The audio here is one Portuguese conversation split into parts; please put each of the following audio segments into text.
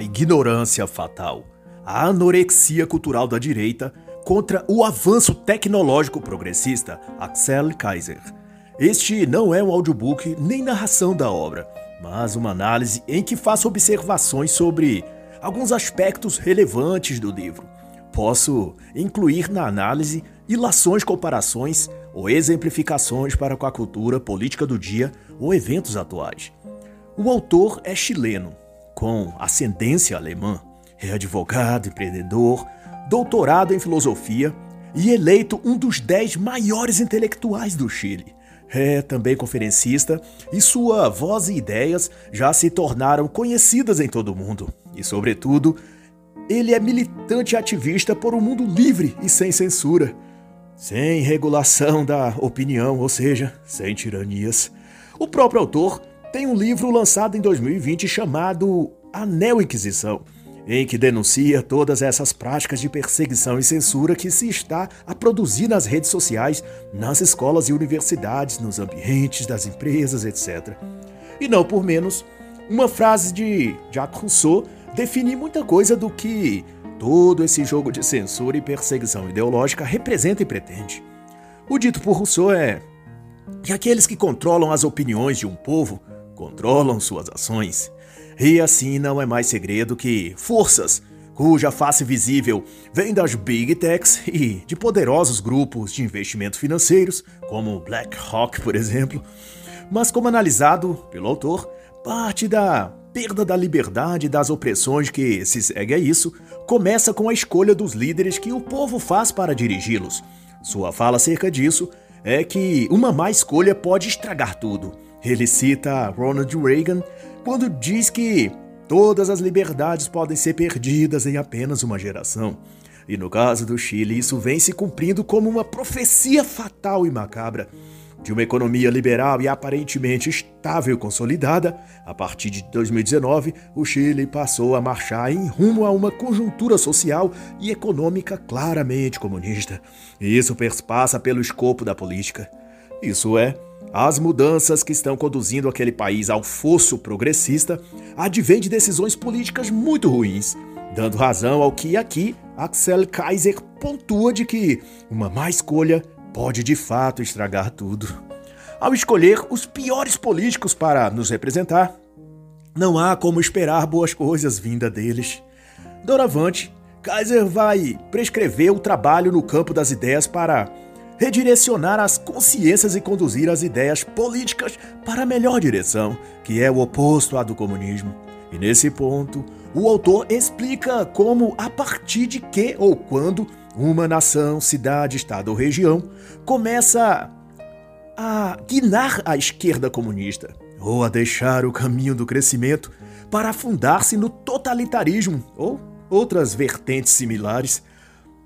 a ignorância fatal, a anorexia cultural da direita contra o avanço tecnológico progressista, Axel Kaiser. Este não é um audiobook nem narração da obra, mas uma análise em que faço observações sobre alguns aspectos relevantes do livro. Posso incluir na análise ilações, comparações ou exemplificações para com a cultura política do dia ou eventos atuais. O autor é chileno, com ascendência alemã, é advogado, empreendedor, doutorado em filosofia e eleito um dos dez maiores intelectuais do Chile. É também conferencista e sua voz e ideias já se tornaram conhecidas em todo o mundo. E, sobretudo, ele é militante ativista por um mundo livre e sem censura, sem regulação da opinião, ou seja, sem tiranias. O próprio autor tem um livro lançado em 2020 chamado A Neo-Inquisição, em que denuncia todas essas práticas de perseguição e censura que se está a produzir nas redes sociais, nas escolas e universidades, nos ambientes das empresas, etc. E não por menos, uma frase de Jacques Rousseau define muita coisa do que todo esse jogo de censura e perseguição ideológica representa e pretende. O dito por Rousseau é que aqueles que controlam as opiniões de um povo controlam suas ações. E assim não é mais segredo que forças cuja face visível vem das big techs e de poderosos grupos de investimentos financeiros, como BlackRock, por exemplo, mas como analisado pelo autor, parte da perda da liberdade e das opressões que se segue a isso começa com a escolha dos líderes que o povo faz para dirigi-los. Sua fala acerca disso é que uma má escolha pode estragar tudo. Ele cita Ronald Reagan quando diz que todas as liberdades podem ser perdidas em apenas uma geração. E no caso do Chile, isso vem se cumprindo como uma profecia fatal e macabra. De uma economia liberal e aparentemente estável e consolidada, a partir de 2019, o Chile passou a marchar em rumo a uma conjuntura social e econômica claramente comunista. E isso perspassa pelo escopo da política. Isso é, as mudanças que estão conduzindo aquele país ao fosso progressista advêm de decisões políticas muito ruins, dando razão ao que aqui Axel Kaiser pontua de que uma má escolha pode de fato estragar tudo. Ao escolher os piores políticos para nos representar, não há como esperar boas coisas vinda deles. Doravante, Kaiser vai prescrever o trabalho no campo das ideias para redirecionar as consciências e conduzir as ideias políticas para a melhor direção, que é o oposto à do comunismo. E nesse ponto, o autor explica como, a partir de que ou quando uma nação, cidade, estado ou região começa a guinar a esquerda comunista ou a deixar o caminho do crescimento para afundar-se no totalitarismo ou outras vertentes similares.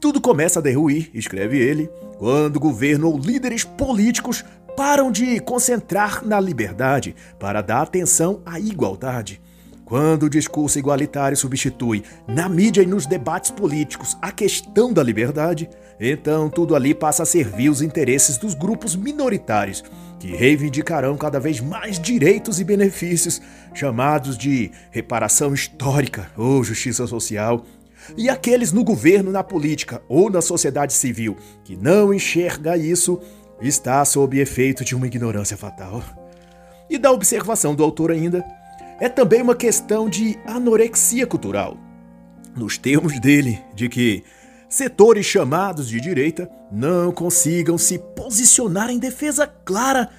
Tudo começa a derruir, escreve ele, quando governo ou líderes políticos param de concentrar na liberdade para dar atenção à igualdade. Quando o discurso igualitário substitui, na mídia e nos debates políticos, a questão da liberdade, então tudo ali passa a servir os interesses dos grupos minoritários, que reivindicarão cada vez mais direitos e benefícios, chamados de reparação histórica ou justiça social, e aqueles no governo, na política ou na sociedade civil que não enxerga isso, está sob efeito de uma ignorância fatal. E da observação do autor ainda, é também uma questão de anorexia cultural. Nos termos dele, de que setores chamados de direita não consigam se posicionar em defesa clara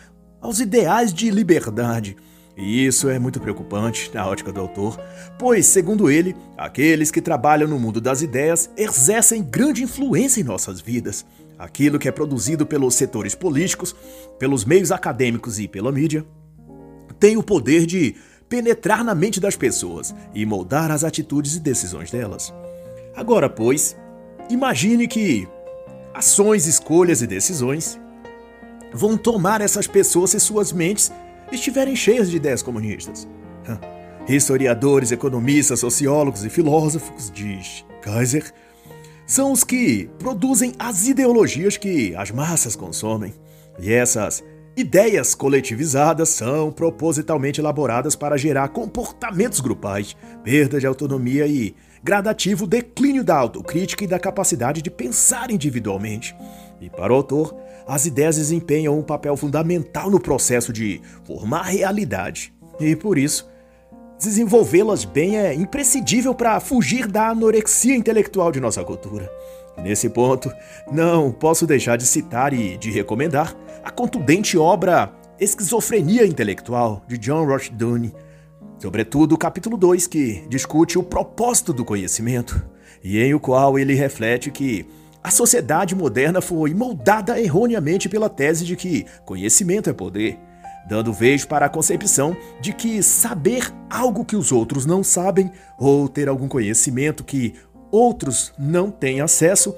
aos ideais de liberdade. E isso é muito preocupante na ótica do autor, pois, segundo ele, aqueles que trabalham no mundo das ideias exercem grande influência em nossas vidas. Aquilo que é produzido pelos setores políticos, pelos meios acadêmicos e pela mídia, tem o poder de penetrar na mente das pessoas e moldar as atitudes e decisões delas. Agora, pois, imagine que ações, escolhas e decisões vão tomar essas pessoas se suas mentes estiverem cheias de ideias comunistas. Historiadores, economistas, sociólogos e filósofos, diz Kaiser, são os que produzem as ideologias que as massas consomem. E essas Ideias coletivizadas são propositalmente elaboradas para gerar comportamentos grupais, perda de autonomia e gradativo declínio da autocrítica e da capacidade de pensar individualmente. E para o autor, as ideias desempenham um papel fundamental no processo de formar realidade. E por isso, desenvolvê-las bem é imprescindível para fugir da anorexia intelectual de nossa cultura. Nesse ponto, não posso deixar de citar e de recomendar a contundente obra Esquizofrenia Intelectual, de John Rushdoony, sobretudo o capítulo 2, que discute o propósito do conhecimento, e em o qual ele reflete que a sociedade moderna foi moldada erroneamente pela tese de que conhecimento é poder, dando vez para a concepção de que saber algo que os outros não sabem ou ter algum conhecimento que outros não têm acesso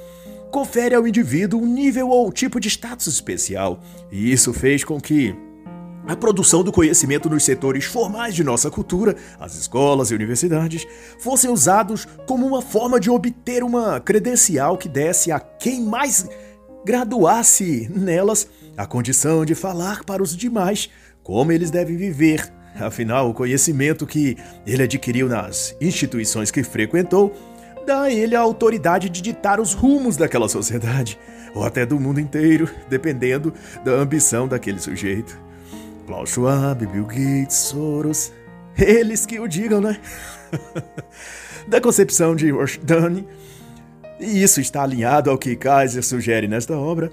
confere ao indivíduo um nível ou tipo de status especial, e isso fez com que a produção do conhecimento nos setores formais de nossa cultura, as escolas e universidades, fossem usados como uma forma de obter uma credencial que desse a quem mais graduasse nelas a condição de falar para os demais como eles devem viver. Afinal, o conhecimento que ele adquiriu nas instituições que frequentou dá a ele a autoridade de ditar os rumos daquela sociedade, ou até do mundo inteiro, dependendo da ambição daquele sujeito. Klaus Schwab, Bill Gates, Soros, eles que o digam, né? da concepção de Rushduni, e isso está alinhado ao que Kaiser sugere nesta obra,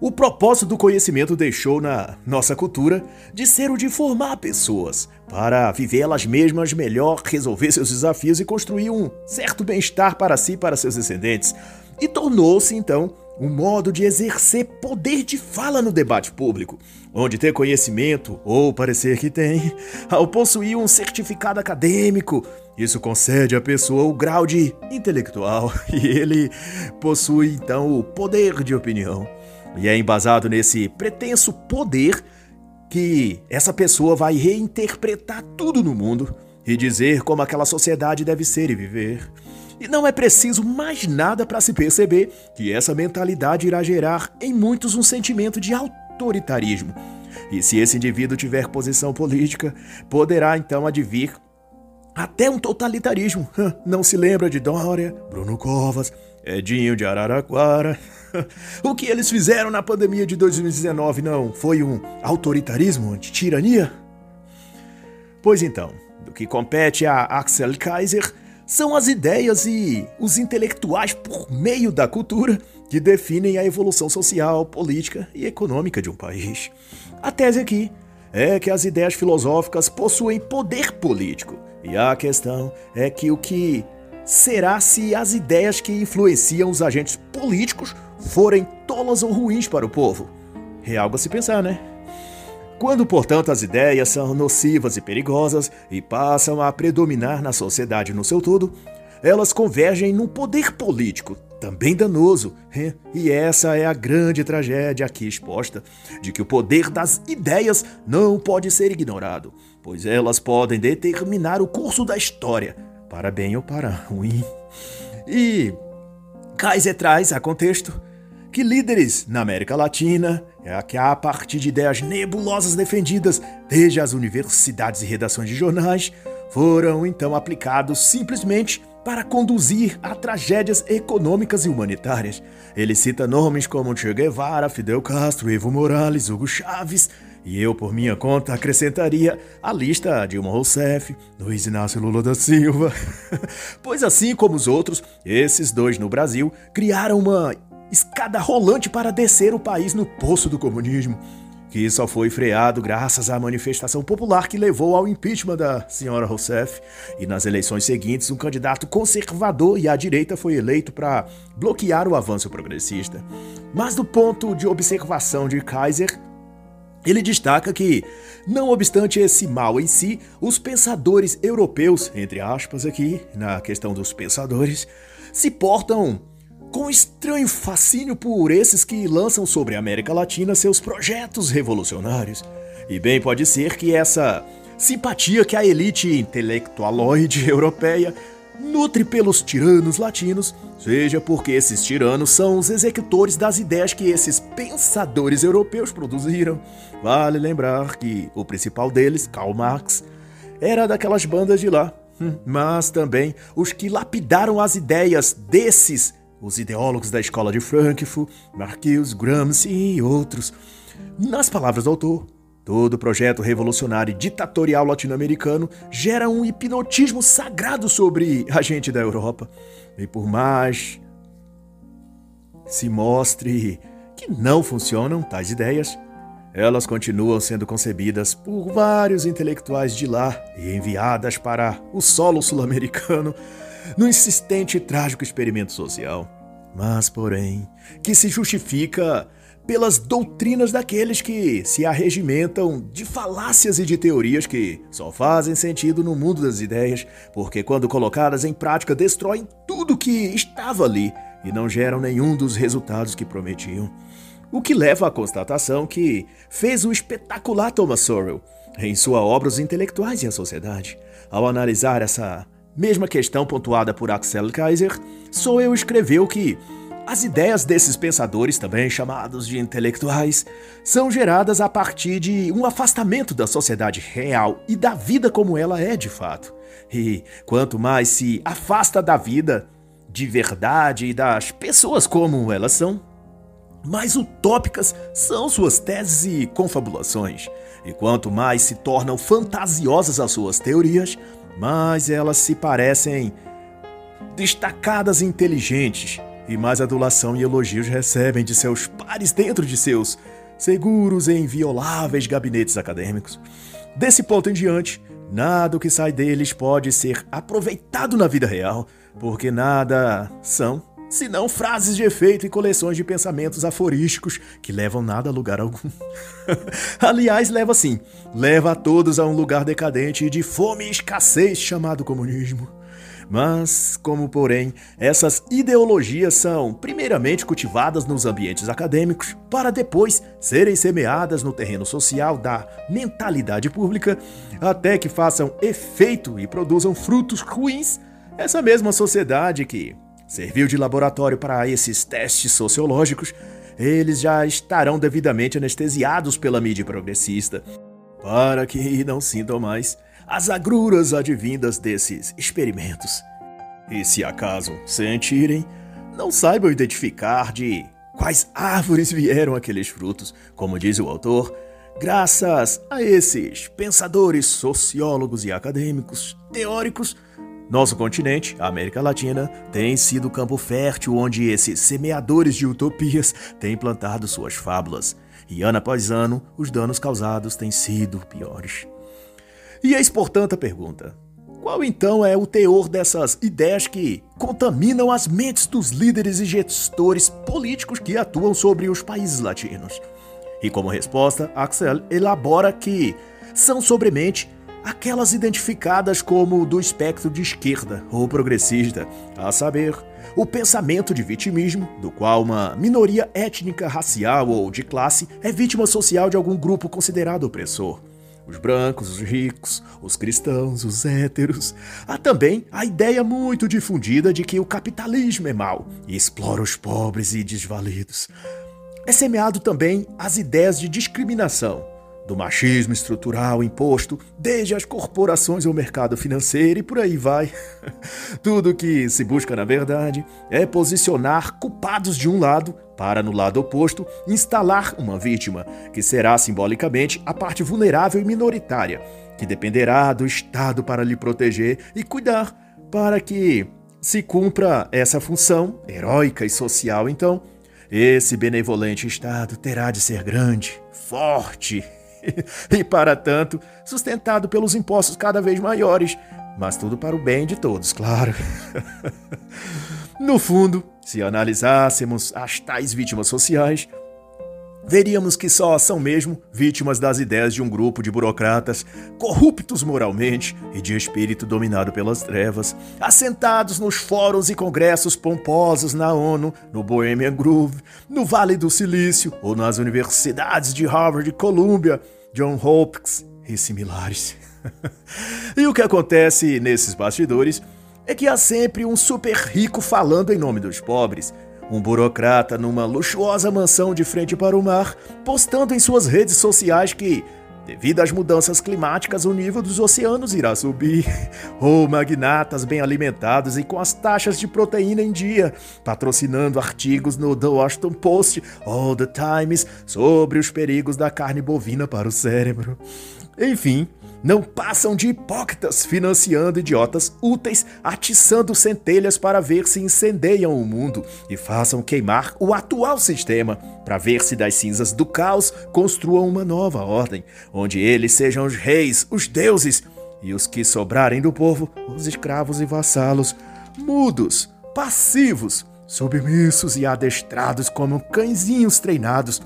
o propósito do conhecimento deixou na nossa cultura de ser o de formar pessoas, para viver elas mesmas melhor, resolver seus desafios e construir um certo bem-estar para si e para seus descendentes. E tornou-se, então, um modo de exercer poder de fala no debate público, onde ter conhecimento, ou parecer que tem, ao possuir um certificado acadêmico, isso concede à pessoa o grau de intelectual e ele possui então o poder de opinião. E é embasado nesse pretenso poder que essa pessoa vai reinterpretar tudo no mundo e dizer como aquela sociedade deve ser e viver. E não é preciso mais nada para se perceber que essa mentalidade irá gerar em muitos um sentimento de autoritarismo. E se esse indivíduo tiver posição política, poderá então advir até um totalitarismo. Não se lembra de Dória, Bruno Covas, Edinho de Araraquara? o que eles fizeram na pandemia de 2019 não foi um autoritarismo anti-tirania? Pois então, do que compete a Axel Kaiser são as ideias e os intelectuais por meio da cultura que definem a evolução social, política e econômica de um país. A tese aqui é que as ideias filosóficas possuem poder político, e a questão é que o que será se as ideias que influenciam os agentes políticos forem tolas ou ruins para o povo. É algo a se pensar, né? Quando, portanto, as ideias são nocivas e perigosas e passam a predominar na sociedade no seu todo, elas convergem num poder político também danoso. E essa é a grande tragédia aqui exposta, de que o poder das ideias não pode ser ignorado, pois elas podem determinar o curso da história, para bem ou para ruim. E Kaiser traz a contexto que líderes na América Latina, é que a partir de ideias nebulosas defendidas desde as universidades e redações de jornais, foram então aplicados simplesmente para conduzir a tragédias econômicas e humanitárias. Ele cita nomes como Che Guevara, Fidel Castro, Evo Morales, Hugo Chávez, e eu, por minha conta, acrescentaria a lista Dilma Rousseff, Luiz Inácio Lula da Silva. pois assim como os outros, esses dois no Brasil criaram uma escada rolante para descer o país no poço do comunismo, que só foi freado graças à manifestação popular que levou ao impeachment da senhora Rousseff. E nas eleições seguintes, um candidato conservador e à direita foi eleito para bloquear o avanço progressista. Mas do ponto de observação de Kaiser, ele destaca que, não obstante esse mal em si, os pensadores europeus, entre aspas aqui, na questão dos pensadores, se portam com estranho fascínio por esses que lançam sobre a América Latina seus projetos revolucionários. E bem pode ser que essa simpatia que a elite intelectualoide europeia nutre pelos tiranos latinos, seja porque esses tiranos são os executores das ideias que esses pensadores europeus produziram. Vale lembrar que o principal deles, Karl Marx, era daquelas bandas de lá, hum, mas também os que lapidaram as ideias desses, os ideólogos da escola de Frankfurt, Marquis, Gramsci e outros. Nas palavras do autor, Todo projeto revolucionário e ditatorial latino-americano gera um hipnotismo sagrado sobre a gente da Europa. E por mais se mostre que não funcionam tais ideias, elas continuam sendo concebidas por vários intelectuais de lá e enviadas para o solo sul-americano no insistente e trágico experimento social. Mas, porém, que se justifica pelas doutrinas daqueles que se arregimentam de falácias e de teorias que só fazem sentido no mundo das ideias, porque quando colocadas em prática destroem tudo que estava ali e não geram nenhum dos resultados que prometiam. O que leva à constatação que fez o espetacular Thomas Sowell em sua obra Os Intelectuais e a Sociedade. Ao analisar essa mesma questão pontuada por Axel Kaiser, Sowell escreveu que as ideias desses pensadores, também chamados de intelectuais, são geradas a partir de um afastamento da sociedade real e da vida como ela é de fato. E quanto mais se afasta da vida de verdade e das pessoas como elas são, mais utópicas são suas teses e confabulações. E quanto mais se tornam fantasiosas as suas teorias, mais elas se parecem destacadas e inteligentes e mais adulação e elogios recebem de seus pares dentro de seus seguros e invioláveis gabinetes acadêmicos. Desse ponto em diante, nada o que sai deles pode ser aproveitado na vida real, porque nada são senão frases de efeito e coleções de pensamentos aforísticos que levam nada a lugar algum. Aliás, leva sim, leva a todos a um lugar decadente de fome e escassez chamado comunismo. Mas, como porém, essas ideologias são primeiramente cultivadas nos ambientes acadêmicos para depois serem semeadas no terreno social da mentalidade pública, até que façam efeito e produzam frutos ruins, essa mesma sociedade que serviu de laboratório para esses testes sociológicos, eles já estarão devidamente anestesiados pela mídia progressista, para que não sintam mais as agruras advindas desses experimentos. E se acaso sentirem, não saibam identificar de quais árvores vieram aqueles frutos, como diz o autor, graças a esses pensadores, sociólogos e acadêmicos, teóricos, nosso continente, a América Latina, tem sido campo fértil onde esses semeadores de utopias têm plantado suas fábulas, e ano após ano os danos causados têm sido piores. E eis, portanto, a pergunta: qual então é o teor dessas ideias que contaminam as mentes dos líderes e gestores políticos que atuam sobre os países latinos? E como resposta, Axel elabora que são sobremente aquelas identificadas como do espectro de esquerda ou progressista, a saber, o pensamento de vitimismo, do qual uma minoria étnica, racial ou de classe é vítima social de algum grupo considerado opressor os brancos, os ricos, os cristãos, os héteros. Há também a ideia muito difundida de que o capitalismo é mau e explora os pobres e desvalidos. É semeado também as ideias de discriminação, do machismo estrutural imposto desde as corporações ao mercado financeiro e por aí vai. Tudo que se busca, na verdade, é posicionar culpados de um lado para, no lado oposto, instalar uma vítima, que será simbolicamente a parte vulnerável e minoritária, que dependerá do Estado para lhe proteger e cuidar, para que se cumpra essa função heróica e social, então. Esse benevolente Estado terá de ser grande, forte e, para tanto, sustentado pelos impostos cada vez maiores, mas tudo para o bem de todos, claro. no fundo, se analisássemos as tais vítimas sociais, veríamos que só são mesmo vítimas das ideias de um grupo de burocratas corruptos moralmente e de espírito dominado pelas trevas, assentados nos fóruns e congressos pomposos na ONU, no Bohemian Groove, no Vale do Silício ou nas universidades de Harvard e Columbia, John Hopkins e similares. e o que acontece nesses bastidores é que há sempre um super rico falando em nome dos pobres. Um burocrata numa luxuosa mansão de frente para o mar, postando em suas redes sociais que Devido às mudanças climáticas, o nível dos oceanos irá subir. Ou magnatas bem alimentados e com as taxas de proteína em dia, patrocinando artigos no The Washington Post All the Times sobre os perigos da carne bovina para o cérebro. Enfim, não passam de hipócritas financiando idiotas úteis, atiçando centelhas para ver se incendeiam o mundo e façam queimar o atual sistema, para ver se das cinzas do caos construam uma nova ordem, onde eles sejam os reis, os deuses, e os que sobrarem do povo, os escravos e vassalos, mudos, passivos, submissos e adestrados como cãezinhos treinados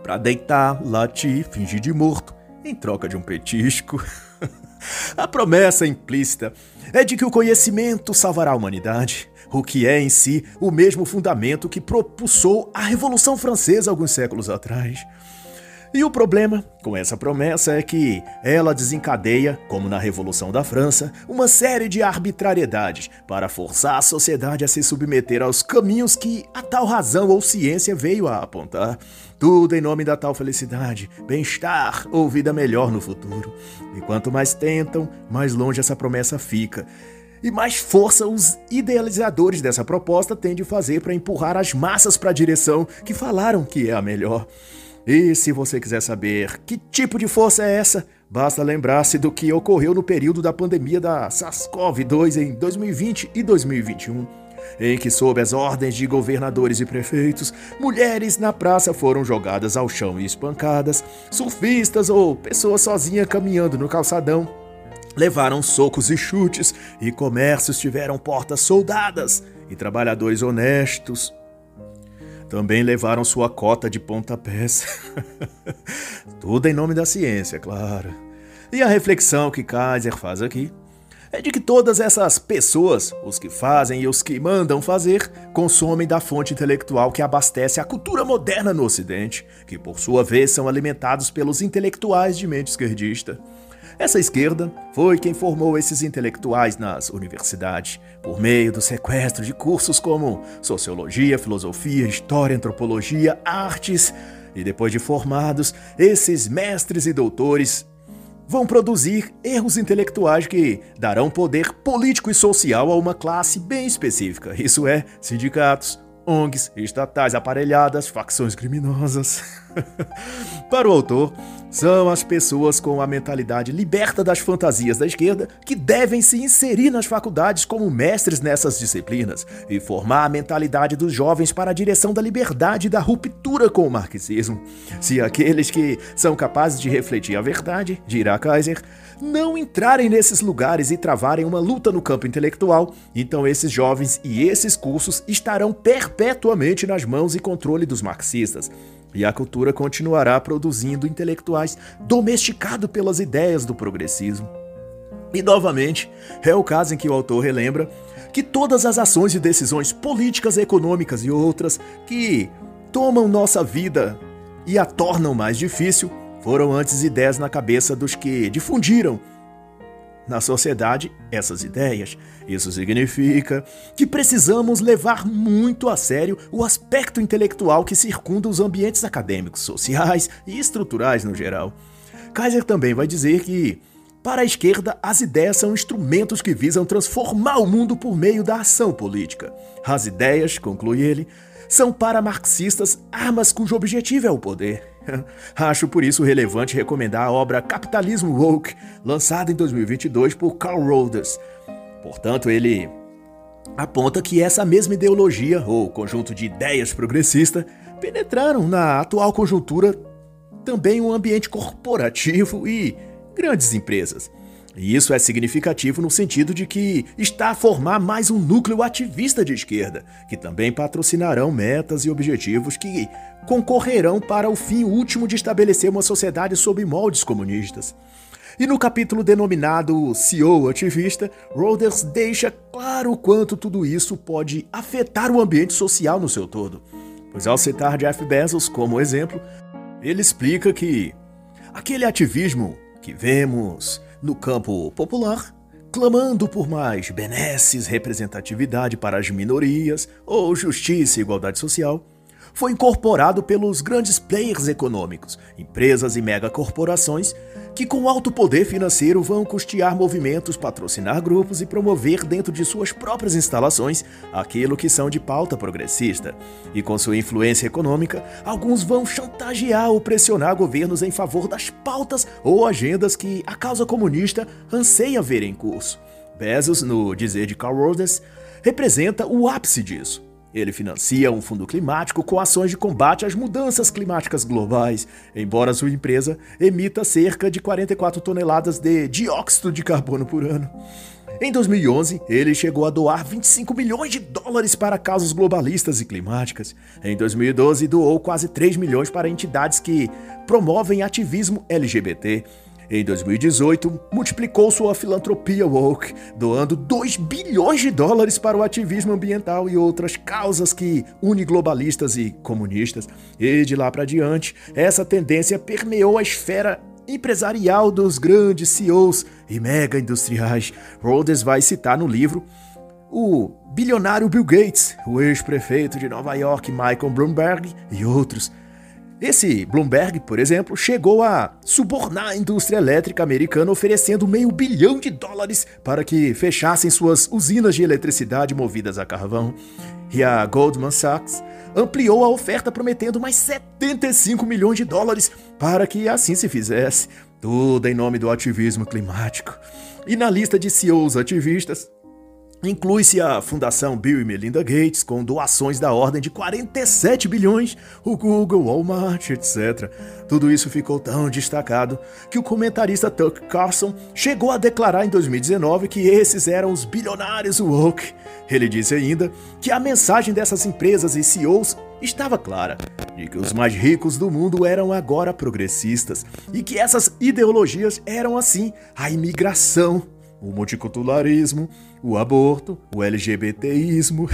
para deitar, latir, fingir de morto em troca de um petisco. a promessa implícita é de que o conhecimento salvará a humanidade, o que é em si o mesmo fundamento que propulsou a Revolução Francesa alguns séculos atrás. E o problema com essa promessa é que ela desencadeia, como na Revolução da França, uma série de arbitrariedades para forçar a sociedade a se submeter aos caminhos que a tal razão ou ciência veio a apontar. Tudo em nome da tal felicidade, bem-estar ou vida melhor no futuro. E quanto mais tentam, mais longe essa promessa fica e mais força os idealizadores dessa proposta têm de fazer para empurrar as massas para a direção que falaram que é a melhor. E se você quiser saber que tipo de força é essa, basta lembrar-se do que ocorreu no período da pandemia da SARS-CoV-2 em 2020 e 2021, em que, sob as ordens de governadores e prefeitos, mulheres na praça foram jogadas ao chão e espancadas, surfistas ou pessoas sozinhas caminhando no calçadão levaram socos e chutes, e comércios tiveram portas soldadas, e trabalhadores honestos também levaram sua cota de pontapés. Tudo em nome da ciência, claro. E a reflexão que Kaiser faz aqui é de que todas essas pessoas, os que fazem e os que mandam fazer, consomem da fonte intelectual que abastece a cultura moderna no Ocidente, que por sua vez são alimentados pelos intelectuais de mente esquerdista. Essa esquerda foi quem formou esses intelectuais nas universidades, por meio do sequestro de cursos como sociologia, filosofia, história, antropologia, artes. E depois de formados, esses mestres e doutores vão produzir erros intelectuais que darão poder político e social a uma classe bem específica, isso é, sindicatos, ONGs, estatais aparelhadas, facções criminosas. Para o autor, são as pessoas com a mentalidade liberta das fantasias da esquerda que devem se inserir nas faculdades como mestres nessas disciplinas e formar a mentalidade dos jovens para a direção da liberdade e da ruptura com o marxismo. Se aqueles que são capazes de refletir a verdade, dirá Kaiser, não entrarem nesses lugares e travarem uma luta no campo intelectual, então esses jovens e esses cursos estarão perpetuamente nas mãos e controle dos marxistas. E a cultura continuará produzindo intelectuais domesticados pelas ideias do progressismo. E novamente, é o caso em que o autor relembra que todas as ações e decisões políticas, econômicas e outras que tomam nossa vida e a tornam mais difícil foram antes ideias na cabeça dos que difundiram na sociedade essas ideias. Isso significa que precisamos levar muito a sério o aspecto intelectual que circunda os ambientes acadêmicos, sociais e estruturais no geral. Kaiser também vai dizer que, para a esquerda, as ideias são instrumentos que visam transformar o mundo por meio da ação política. As ideias, conclui ele, são para marxistas armas cujo objetivo é o poder. Acho por isso relevante recomendar a obra Capitalismo Woke, lançada em 2022 por Carl Rhodes. Portanto, ele aponta que essa mesma ideologia, ou conjunto de ideias progressista, penetraram na atual conjuntura também o um ambiente corporativo e grandes empresas. E isso é significativo no sentido de que está a formar mais um núcleo ativista de esquerda, que também patrocinarão metas e objetivos que concorrerão para o fim último de estabelecer uma sociedade sob moldes comunistas. E no capítulo denominado CEO Ativista, Roders deixa claro o quanto tudo isso pode afetar o ambiente social no seu todo. Pois ao citar Jeff Bezos como exemplo, ele explica que aquele ativismo que vemos no campo popular, clamando por mais benesses, representatividade para as minorias ou justiça e igualdade social, foi incorporado pelos grandes players econômicos, empresas e megacorporações, que com alto poder financeiro vão custear movimentos, patrocinar grupos e promover dentro de suas próprias instalações aquilo que são de pauta progressista. E com sua influência econômica, alguns vão chantagear ou pressionar governos em favor das pautas ou agendas que a causa comunista anseia ver em curso. Bezos, no dizer de Carl Rogers, representa o ápice disso. Ele financia um fundo climático com ações de combate às mudanças climáticas globais, embora sua empresa emita cerca de 44 toneladas de dióxido de carbono por ano. Em 2011, ele chegou a doar 25 milhões de dólares para causas globalistas e climáticas. Em 2012, doou quase 3 milhões para entidades que promovem ativismo LGBT. Em 2018, multiplicou sua filantropia woke, doando 2 bilhões de dólares para o ativismo ambiental e outras causas que unem globalistas e comunistas. E de lá para diante, essa tendência permeou a esfera empresarial dos grandes CEOs e mega industriais. Rhodes vai citar no livro o bilionário Bill Gates, o ex-prefeito de Nova York Michael Bloomberg e outros. Esse Bloomberg, por exemplo, chegou a subornar a indústria elétrica americana oferecendo meio bilhão de dólares para que fechassem suas usinas de eletricidade movidas a carvão. E a Goldman Sachs ampliou a oferta prometendo mais 75 milhões de dólares para que assim se fizesse. Tudo em nome do ativismo climático. E na lista de CEOs ativistas Inclui-se a Fundação Bill e Melinda Gates, com doações da ordem de 47 bilhões, o Google, Walmart, etc. Tudo isso ficou tão destacado que o comentarista Tucker Carlson chegou a declarar em 2019 que esses eram os bilionários woke. Ele disse ainda que a mensagem dessas empresas e CEOs estava clara, de que os mais ricos do mundo eram agora progressistas e que essas ideologias eram assim a imigração o multiculturalismo, o aborto, o LGBTismo.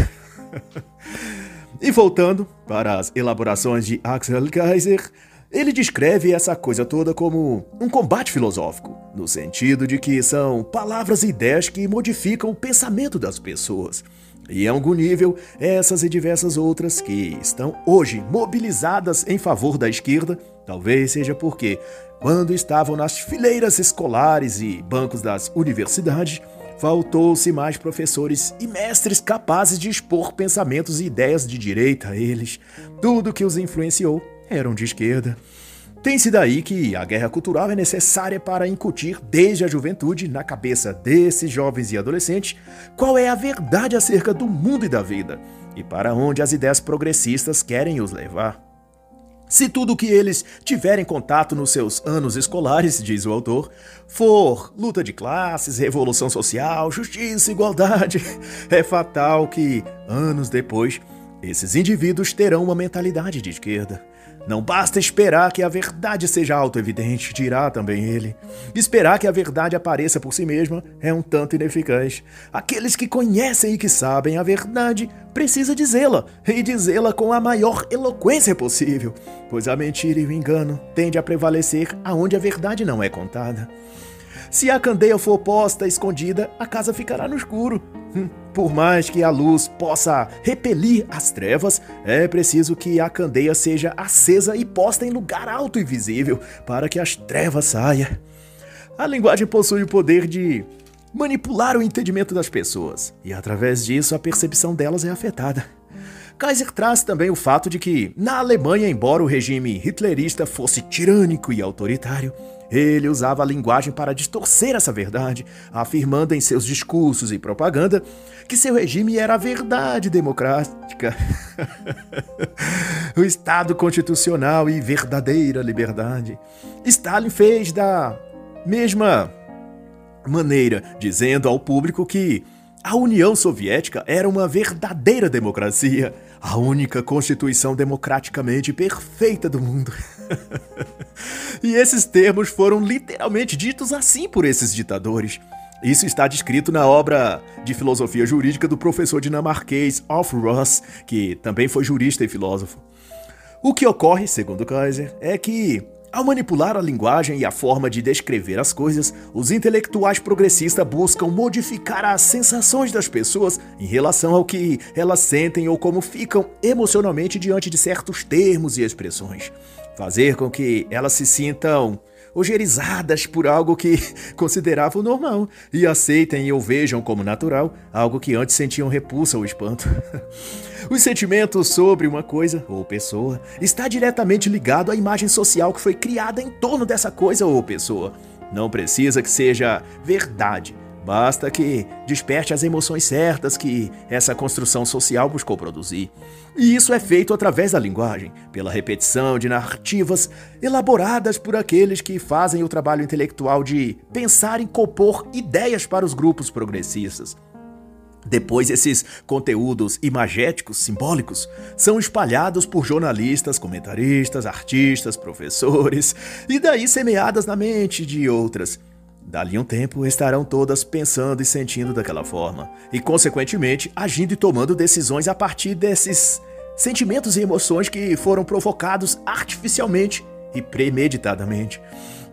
e voltando para as elaborações de Axel Kaiser, ele descreve essa coisa toda como um combate filosófico, no sentido de que são palavras e ideias que modificam o pensamento das pessoas. E em algum nível, essas e diversas outras que estão hoje mobilizadas em favor da esquerda, talvez seja porque quando estavam nas fileiras escolares e bancos das universidades, faltou-se mais professores e mestres capazes de expor pensamentos e ideias de direita a eles. Tudo que os influenciou eram de esquerda. Tem-se daí que a guerra cultural é necessária para incutir desde a juventude na cabeça desses jovens e adolescentes qual é a verdade acerca do mundo e da vida, e para onde as ideias progressistas querem os levar. Se tudo que eles tiverem contato nos seus anos escolares, diz o autor, for luta de classes, revolução social, justiça, igualdade, é fatal que, anos depois, esses indivíduos terão uma mentalidade de esquerda. Não basta esperar que a verdade seja auto-evidente, dirá também ele. Esperar que a verdade apareça por si mesma é um tanto ineficaz. Aqueles que conhecem e que sabem a verdade precisa dizê-la, e dizê-la com a maior eloquência possível, pois a mentira e o engano tendem a prevalecer aonde a verdade não é contada. Se a candeia for posta escondida, a casa ficará no escuro. Hum, por mais que a luz possa repelir as trevas, é preciso que a candeia seja acesa e posta em lugar alto e visível para que as trevas saiam. A linguagem possui o poder de manipular o entendimento das pessoas, e através disso a percepção delas é afetada. Kaiser traz também o fato de que, na Alemanha, embora o regime hitlerista fosse tirânico e autoritário, ele usava a linguagem para distorcer essa verdade, afirmando em seus discursos e propaganda que seu regime era a verdade democrática, o Estado constitucional e verdadeira liberdade. Stalin fez da mesma maneira, dizendo ao público que a União Soviética era uma verdadeira democracia, a única constituição democraticamente perfeita do mundo. e esses termos foram literalmente ditos assim por esses ditadores. Isso está descrito na obra de filosofia jurídica do professor dinamarquês Alf Ross, que também foi jurista e filósofo. O que ocorre, segundo Kaiser, é que Ao manipular a linguagem e a forma de descrever as coisas, os intelectuais progressistas buscam modificar as sensações das pessoas em relação ao que elas sentem ou como ficam emocionalmente diante de certos termos e expressões. Fazer com que elas se sintam ojerizadas por algo que consideravam normal e aceitem ou vejam como natural algo que antes sentiam repulsa ou espanto. Os sentimentos sobre uma coisa ou pessoa está diretamente ligado à imagem social que foi criada em torno dessa coisa ou pessoa. Não precisa que seja verdade, Basta que desperte as emoções certas que essa construção social buscou produzir. E isso é feito através da linguagem, pela repetição de narrativas elaboradas por aqueles que fazem o trabalho intelectual de pensar em compor ideias para os grupos progressistas. Depois, esses conteúdos imagéticos, simbólicos, são espalhados por jornalistas, comentaristas, artistas, professores, e daí semeadas na mente de outras Dali um tempo estarão todas pensando e sentindo daquela forma, e consequentemente agindo e tomando decisões a partir desses sentimentos e emoções que foram provocados artificialmente e premeditadamente.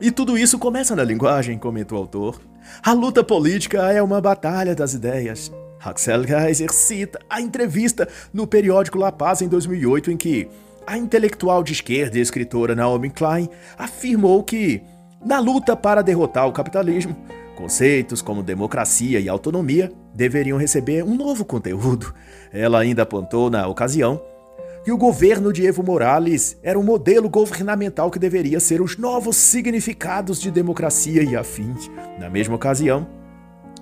E tudo isso começa na linguagem, comentou o autor. A luta política é uma batalha das ideias. Axel Kaiser cita a entrevista no periódico La Paz em 2008 em que a intelectual de esquerda e escritora Naomi Klein afirmou que na luta para derrotar o capitalismo, conceitos como democracia e autonomia deveriam receber um novo conteúdo. Ela ainda apontou na ocasião que o governo de Evo Morales era um modelo governamental que deveria ser os novos significados de democracia e afins. Na mesma ocasião,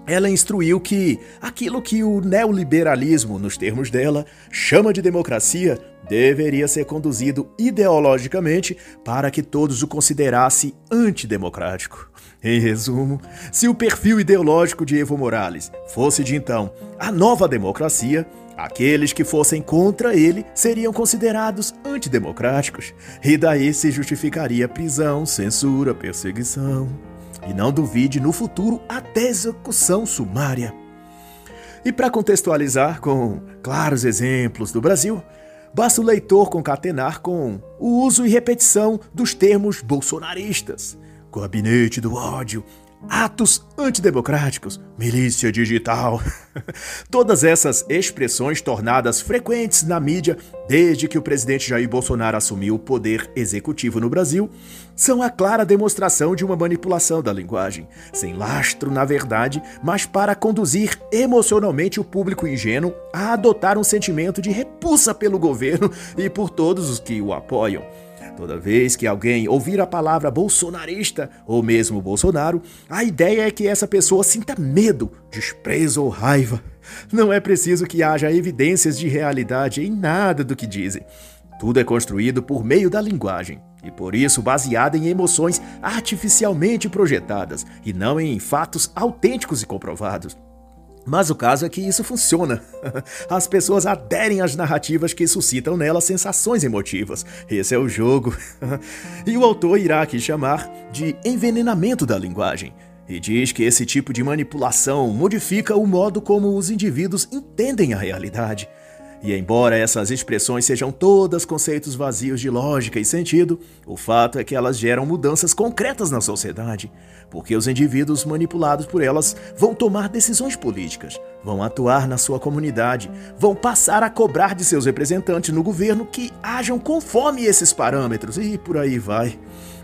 ela instruiu que aquilo que o neoliberalismo, nos termos dela, chama de democracia deveria ser conduzido ideologicamente para que todos o considerassem antidemocrático. Em resumo, se o perfil ideológico de Evo Morales fosse de então a nova democracia, aqueles que fossem contra ele seriam considerados antidemocráticos, e daí se justificaria prisão, censura, perseguição. E não duvide no futuro até execução sumária. E para contextualizar com claros exemplos do Brasil, Basta o leitor concatenar com o uso e repetição dos termos bolsonaristas, gabinete do ódio, atos antidemocráticos, milícia digital. Todas essas expressões tornadas frequentes na mídia desde que o presidente Jair Bolsonaro assumiu o poder executivo no Brasil são a clara demonstração de uma manipulação da linguagem, sem lastro na verdade, mas para conduzir emocionalmente o público ingênuo a adotar um sentimento de repulsa pelo governo e por todos os que o apoiam. Toda vez que alguém ouvir a palavra bolsonarista ou mesmo Bolsonaro, a ideia é que essa pessoa sinta medo, desprezo ou raiva. Não é preciso que haja evidências de realidade em nada do que dizem. Tudo é construído por meio da linguagem e por isso baseada em emoções artificialmente projetadas e não em fatos autênticos e comprovados. Mas o caso é que isso funciona. As pessoas aderem às narrativas que suscitam nelas sensações emotivas. Esse é o jogo. E o autor irá aqui chamar de envenenamento da linguagem. E diz que esse tipo de manipulação modifica o modo como os indivíduos entendem a realidade. E embora essas expressões sejam todas conceitos vazios de lógica e sentido, o fato é que elas geram mudanças concretas na sociedade, porque os indivíduos manipulados por elas vão tomar decisões políticas, vão atuar na sua comunidade, vão passar a cobrar de seus representantes no governo que ajam conforme esses parâmetros e por aí vai.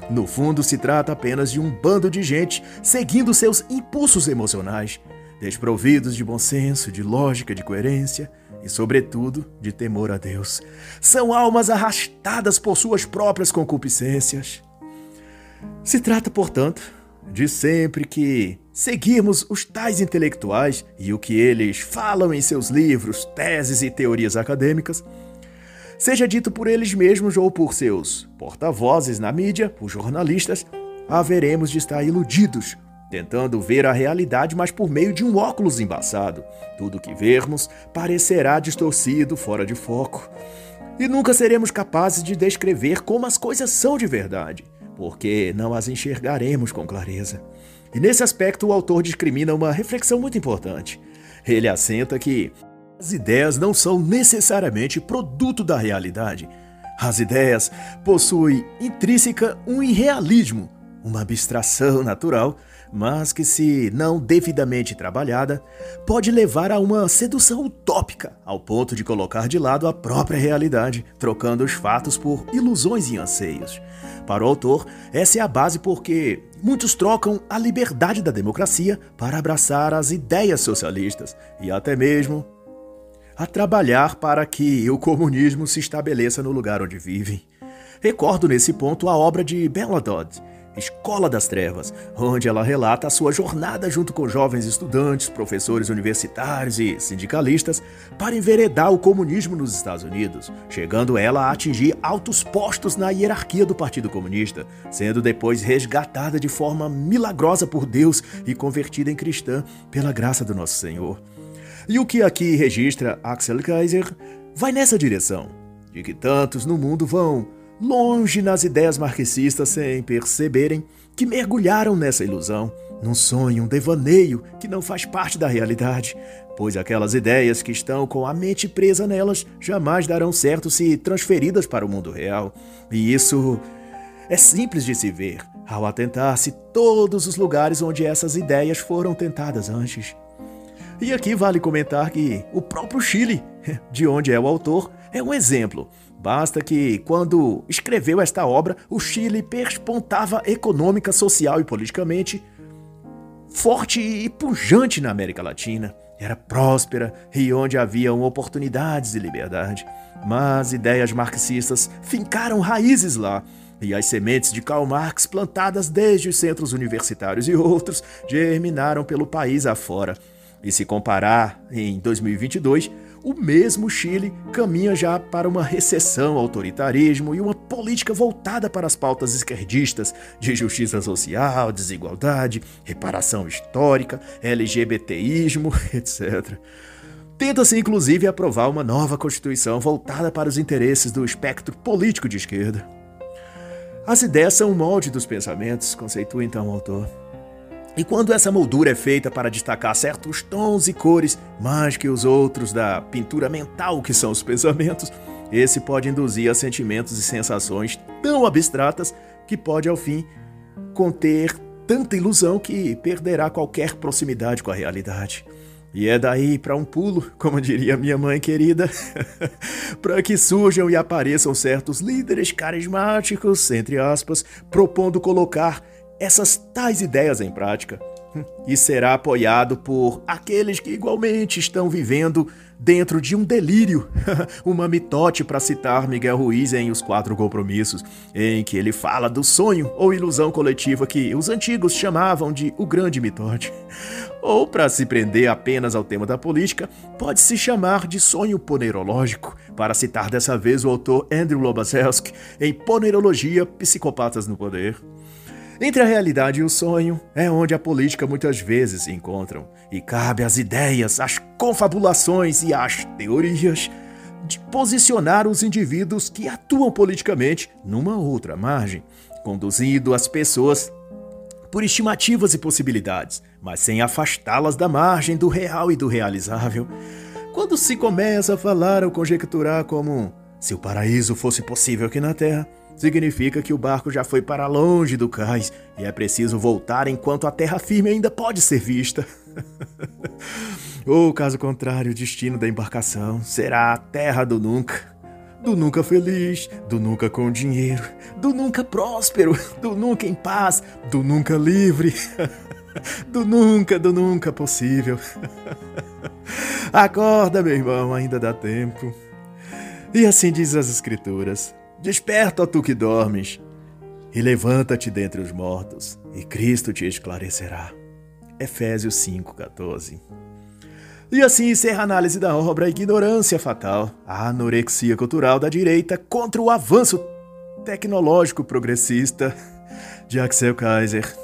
No fundo, se trata apenas de um bando de gente seguindo seus impulsos emocionais, desprovidos de bom senso, de lógica, de coerência e, sobretudo, de temor a Deus. São almas arrastadas por suas próprias concupiscências. Se trata, portanto, de sempre que seguirmos os tais intelectuais e o que eles falam em seus livros, teses e teorias acadêmicas, seja dito por eles mesmos ou por seus porta-vozes na mídia, os jornalistas, haveremos de estar iludidos tentando ver a realidade, mas por meio de um óculos embaçado. Tudo que vermos parecerá distorcido, fora de foco. E nunca seremos capazes de descrever como as coisas são de verdade, porque não as enxergaremos com clareza. E nesse aspecto, o autor discrimina uma reflexão muito importante. Ele assenta que as ideias não são necessariamente produto da realidade, As ideias possuem intrínseca um irrealismo, uma abstração natural, mas que, se não devidamente trabalhada, pode levar a uma sedução utópica, ao ponto de colocar de lado a própria realidade, trocando os fatos por ilusões e anseios. Para o autor, essa é a base porque muitos trocam a liberdade da democracia para abraçar as ideias socialistas e até mesmo a trabalhar para que o comunismo se estabeleça no lugar onde vivem. Recordo nesse ponto a obra de Bella Dodd, Escola das Trevas, onde ela relata a sua jornada junto com jovens estudantes, professores universitários e sindicalistas para enveredar o comunismo nos Estados Unidos, chegando ela a atingir altos postos na hierarquia do Partido Comunista, sendo depois resgatada de forma milagrosa por Deus e convertida em cristã pela graça do nosso Senhor. E o que aqui registra Axel Kaiser vai nessa direção, de que tantos no mundo vão longe nas ideias marxistas sem perceberem que mergulharam nessa ilusão, num sonho, um devaneio que não faz parte da realidade, pois aquelas ideias que estão com a mente presa nelas jamais darão certo se transferidas para o mundo real. E isso é simples de se ver ao atentar-se todos os lugares onde essas ideias foram tentadas antes. E aqui vale comentar que o próprio Chile, de onde é o autor, é um exemplo Basta que, quando escreveu esta obra, o Chile perspontava econômica, social e politicamente forte e pujante na América Latina. Era próspera e onde haviam oportunidades de liberdade. Mas ideias marxistas fincaram raízes lá, e as sementes de Karl Marx, plantadas desde os centros universitários e outros, germinaram pelo país afora. E se comparar em 2022, o mesmo Chile caminha já para uma recessão, autoritarismo e uma política voltada para as pautas esquerdistas de justiça social, desigualdade, reparação histórica, LGBTismo, etc. Tenta-se inclusive aprovar uma nova constituição voltada para os interesses do espectro político de esquerda. As ideias são o molde dos pensamentos, conceitua então o autor. E quando essa moldura é feita para destacar certos tons e cores mais que os outros da pintura mental que são os pensamentos, esse pode induzir a sentimentos e sensações tão abstratas que pode ao fim conter tanta ilusão que perderá qualquer proximidade com a realidade. E é daí para um pulo, como diria minha mãe querida, para que surjam e apareçam certos líderes carismáticos, entre aspas, propondo colocar essas tais ideias em prática e será apoiado por aqueles que igualmente estão vivendo dentro de um delírio, uma mitote para citar Miguel Ruiz em Os Quatro Compromissos, em que ele fala do sonho ou ilusão coletiva que os antigos chamavam de o grande mitote. Ou, para se prender apenas ao tema da política, pode-se chamar de sonho ponerológico, para citar dessa vez o autor Andrew Lobachevsky em Ponerologia Psicopatas no Poder. Entre a realidade e o sonho é onde a política muitas vezes se encontram, e cabe às ideias, às confabulações e às teorias de posicionar os indivíduos que atuam politicamente numa outra margem, conduzindo as pessoas por estimativas e possibilidades, mas sem afastá-las da margem do real e do realizável. Quando se começa a falar ou conjecturar como se o paraíso fosse possível aqui na Terra, significa que o barco já foi para longe do cais e é preciso voltar enquanto a terra firme ainda pode ser vista. Ou, caso contrário, o destino da embarcação será a terra do nunca. Do nunca feliz, do nunca com dinheiro, do nunca próspero, do nunca em paz, do nunca livre, do nunca, do nunca possível. Acorda, meu irmão, ainda dá tempo. E assim diz as Escrituras: Desperta, tu que dormes, e levanta-te dentre os mortos, e Cristo te esclarecerá. Efésios 5,14 E assim encerra a análise da obra Ignorância Fatal, a anorexia cultural da direita contra o avanço tecnológico progressista de Axel Kaiser.